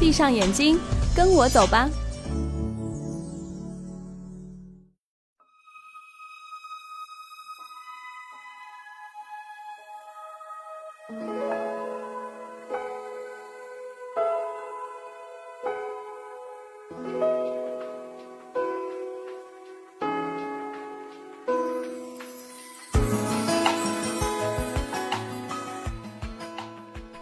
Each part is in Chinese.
闭上眼睛，跟我走吧。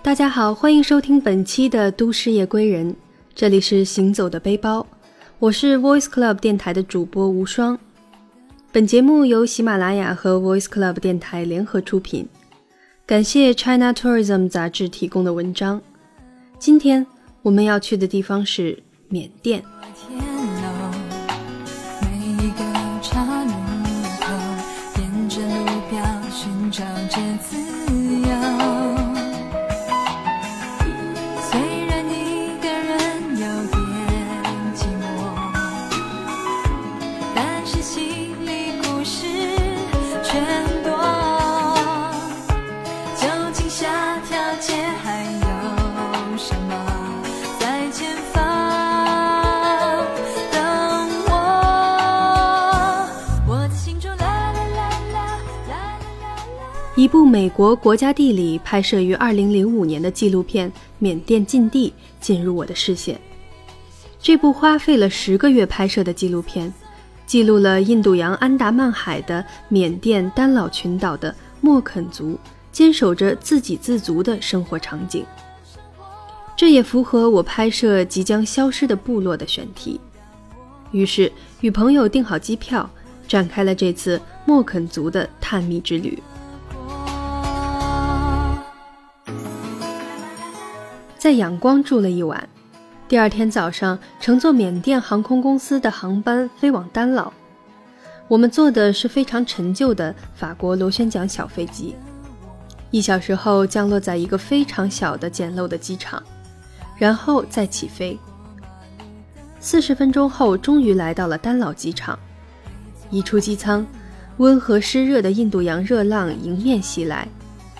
大家好，欢迎收听本期的《都市夜归人》，这里是行走的背包，我是 Voice Club 电台的主播无双。本节目由喜马拉雅和 Voice Club 电台联合出品，感谢 China Tourism 杂志提供的文章。今天我们要去的地方是缅甸。部美国国家地理拍摄于2005年的纪录片《缅甸禁地》进入我的视线。这部花费了十个月拍摄的纪录片，记录了印度洋安达曼海的缅甸丹老群岛的莫肯族坚守着自给自足的生活场景。这也符合我拍摄即将消失的部落的选题。于是，与朋友订好机票，展开了这次莫肯族的探秘之旅。在仰光住了一晚，第二天早上乘坐缅甸航空公司的航班飞往丹老。我们坐的是非常陈旧的法国螺旋桨小飞机，一小时后降落在一个非常小的简陋的机场，然后再起飞。四十分钟后，终于来到了丹老机场。一出机舱，温和湿热的印度洋热浪迎面袭来，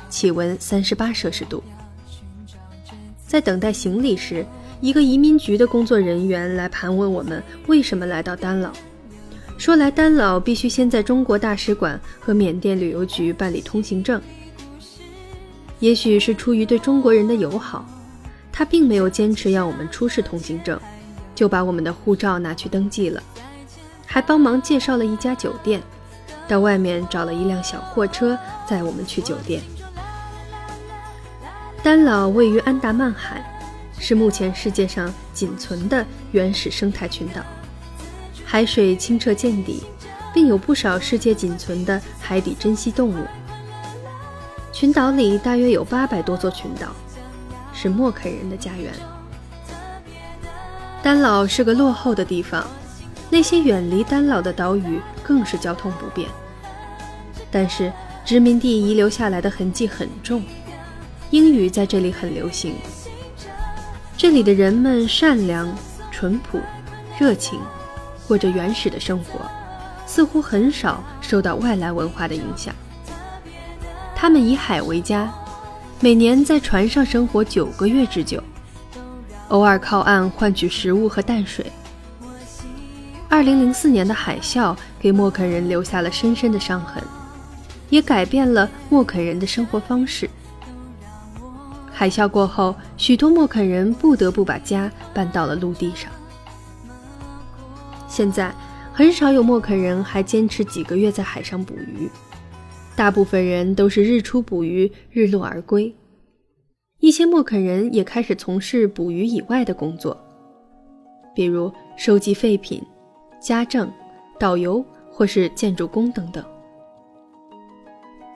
气温三十八摄氏度。在等待行李时，一个移民局的工作人员来盘问我们为什么来到丹老，说来丹老必须先在中国大使馆和缅甸旅游局办理通行证。也许是出于对中国人的友好，他并没有坚持要我们出示通行证，就把我们的护照拿去登记了，还帮忙介绍了一家酒店，到外面找了一辆小货车载我们去酒店。丹老位于安达曼海，是目前世界上仅存的原始生态群岛，海水清澈见底，并有不少世界仅存的海底珍稀动物。群岛里大约有八百多座群岛，是默肯人的家园。丹老是个落后的地方，那些远离丹老的岛屿更是交通不便。但是殖民地遗留下来的痕迹很重。英语在这里很流行。这里的人们善良、淳朴、热情，过着原始的生活，似乎很少受到外来文化的影响。他们以海为家，每年在船上生活九个月之久，偶尔靠岸换取食物和淡水。二零零四年的海啸给默肯人留下了深深的伤痕，也改变了默肯人的生活方式。海啸过后，许多莫肯人不得不把家搬到了陆地上。现在很少有莫肯人还坚持几个月在海上捕鱼，大部分人都是日出捕鱼，日落而归。一些莫肯人也开始从事捕鱼以外的工作，比如收集废品、家政、导游或是建筑工等等。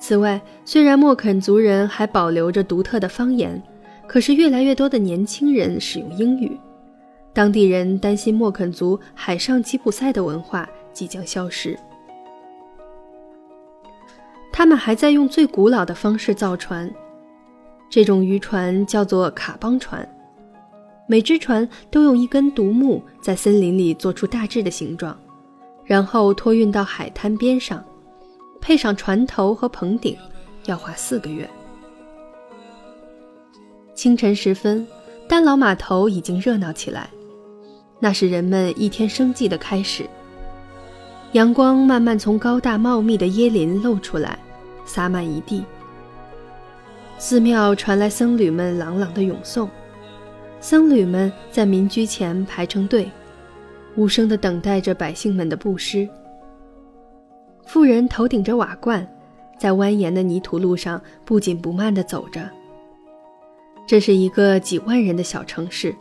此外，虽然默肯族人还保留着独特的方言，可是越来越多的年轻人使用英语。当地人担心默肯族海上吉普赛的文化即将消失。他们还在用最古老的方式造船。这种渔船叫做卡邦船，每只船都用一根独木在森林里做出大致的形状，然后托运到海滩边上，配上船头和棚顶，要花四个月。清晨时分，丹老码头已经热闹起来，那是人们一天生计的开始。阳光慢慢从高大茂密的椰林露出来，洒满一地。寺庙传来僧侣们朗朗的咏诵，僧侣们在民居前排成队，无声地等待着百姓们的布施。妇人头顶着瓦罐，在蜿蜒的泥土路上不紧不慢地走着。这是一个几万人的小城市，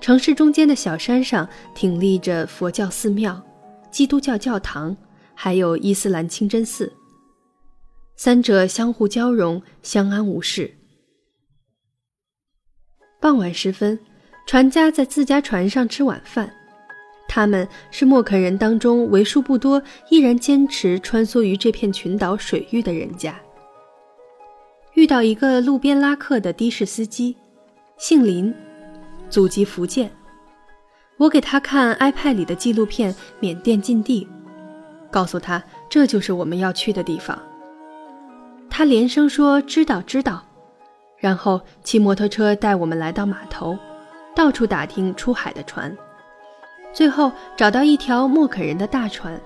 城市中间的小山上挺立着佛教寺庙、基督教教堂，还有伊斯兰清真寺。三者相互交融，相安无事。傍晚时分，船家在自家船上吃晚饭。他们是默肯人当中为数不多依然坚持穿梭于这片群岛水域的人家。遇到一个路边拉客的的士司机，姓林，祖籍福建。我给他看 iPad 里的纪录片《缅甸禁地》，告诉他这就是我们要去的地方。他连声说：“知道，知道。”然后骑摩托车带我们来到码头，到处打听出海的船，最后找到一条默肯人的大船，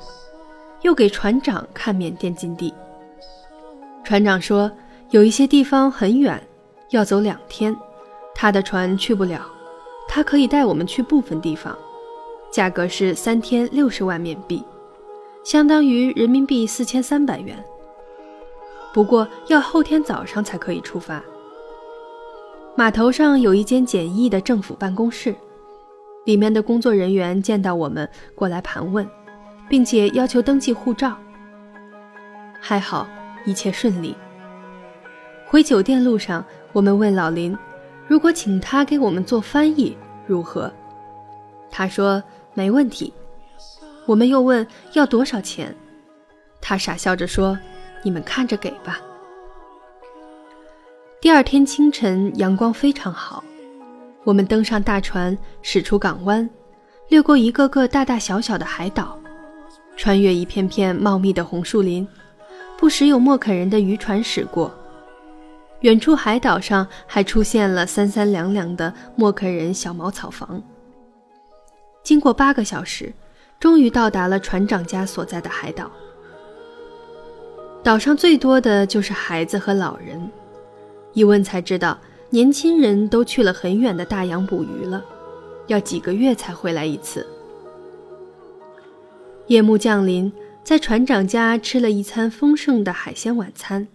又给船长看缅甸禁地。船长说有一些地方很远，要走两天，他的船去不了，他可以带我们去部分地方，价格是三天六十万缅币，相当于人民币四千三百元。不过要后天早上才可以出发。码头上有一间简易的政府办公室，里面的工作人员见到我们过来盘问，并且要求登记护照。还好一切顺利。回酒店路上，我们问老林，如果请他给我们做翻译如何？他说没问题。我们又问要多少钱，他傻笑着说。你们看着给吧。第二天清晨，阳光非常好，我们登上大船，驶出港湾，掠过一个个大大小小的海岛，穿越一片片茂密的红树林，不时有莫肯人的渔船驶过。远处海岛上还出现了三三两两的莫肯人小茅草房。经过八个小时，终于到达了船长家所在的海岛。岛上最多的就是孩子和老人，一问才知道，年轻人都去了很远的大洋捕鱼了，要几个月才回来一次。夜幕降临，在船长家吃了一餐丰盛的海鲜晚餐，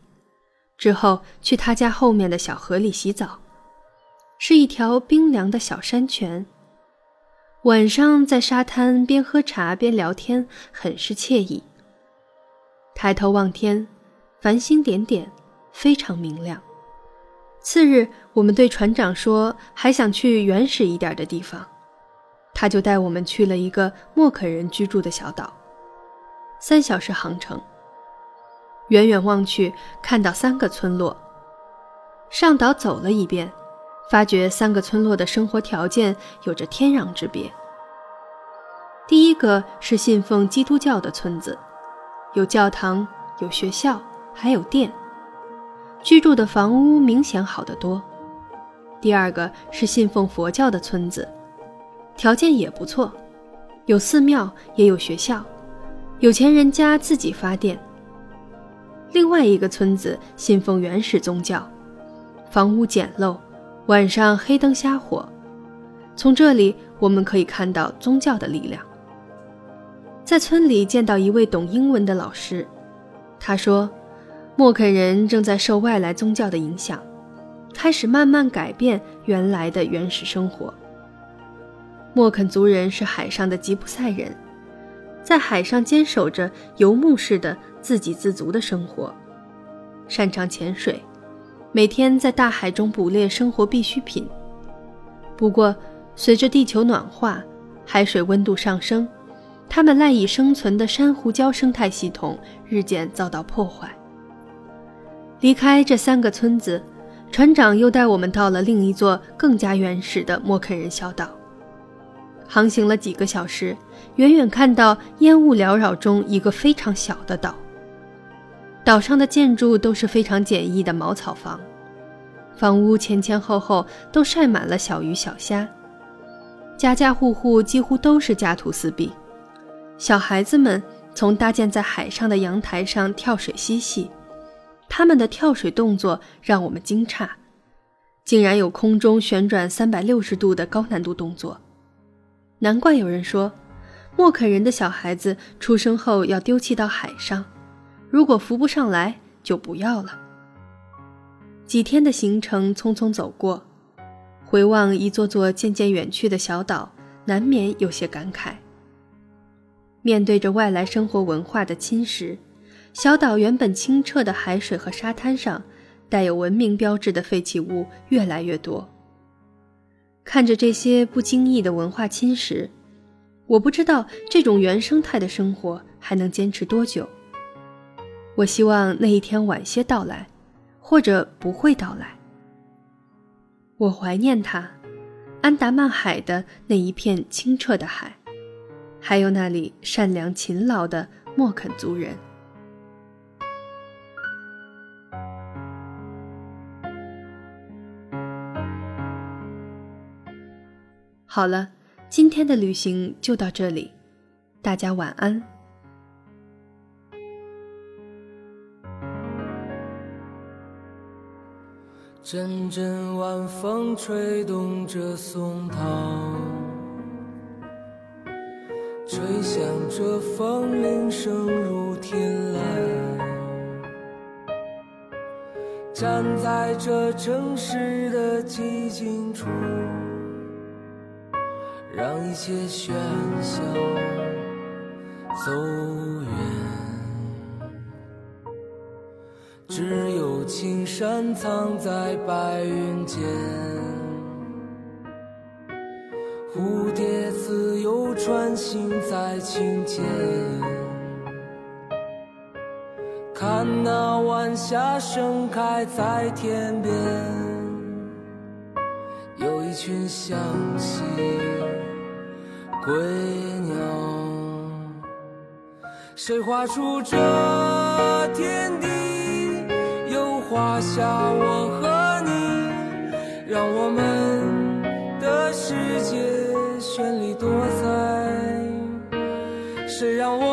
之后去他家后面的小河里洗澡，是一条冰凉的小山泉。晚上在沙滩边喝茶边聊天，很是惬意。抬头望天，繁星点点，非常明亮。次日，我们对船长说还想去原始一点的地方，他就带我们去了一个默肯人居住的小岛，三小时航程。远远望去，看到三个村落。上岛走了一遍，发觉三个村落的生活条件有着天壤之别。第一个是信奉基督教的村子。有教堂，有学校，还有店。居住的房屋明显好得多。第二个是信奉佛教的村子，条件也不错，有寺庙，也有学校，有钱人家自己发电。另外一个村子信奉原始宗教，房屋简陋，晚上黑灯瞎火。从这里我们可以看到宗教的力量。在村里见到一位懂英文的老师，他说，莫肯人正在受外来宗教的影响，开始慢慢改变原来的原始生活。莫肯族人是海上的吉普赛人，在海上坚守着游牧式的自给自足的生活，擅长潜水，每天在大海中捕猎生活必需品。不过，随着地球暖化，海水温度上升。他们赖以生存的珊瑚礁生态系统日渐遭到破坏。离开这三个村子，船长又带我们到了另一座更加原始的莫肯人小岛。航行了几个小时，远远看到烟雾缭绕中一个非常小的岛。岛上的建筑都是非常简易的茅草房，房屋前前后后都晒满了小鱼小虾，家家户户几乎都是家徒四壁。小孩子们从搭建在海上的阳台上跳水嬉戏，他们的跳水动作让我们惊诧，竟然有空中旋转三百六十度的高难度动作。难怪有人说，莫肯人的小孩子出生后要丢弃到海上，如果浮不上来就不要了。几天的行程匆匆走过，回望一座座渐渐远去的小岛，难免有些感慨。面对着外来生活文化的侵蚀，小岛原本清澈的海水和沙滩上，带有文明标志的废弃物越来越多。看着这些不经意的文化侵蚀，我不知道这种原生态的生活还能坚持多久。我希望那一天晚些到来，或者不会到来。我怀念它，安达曼海的那一片清澈的海。还有那里善良勤劳的莫肯族人。好了，今天的旅行就到这里，大家晚安。阵阵晚风吹动着松涛。吹响着风铃声如天籁，站在这城市的寂静处，让一切喧嚣走远。只有青山藏在白云间。蝴蝶自由穿行在清涧，看那晚霞盛开在天边，有一群向西归鸟，谁画出这天地，又画下我和你，让我们的世界。绚丽多彩，谁让我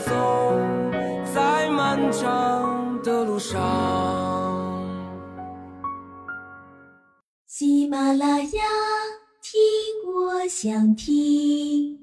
走在漫长的路上。喜马拉雅，听我想听。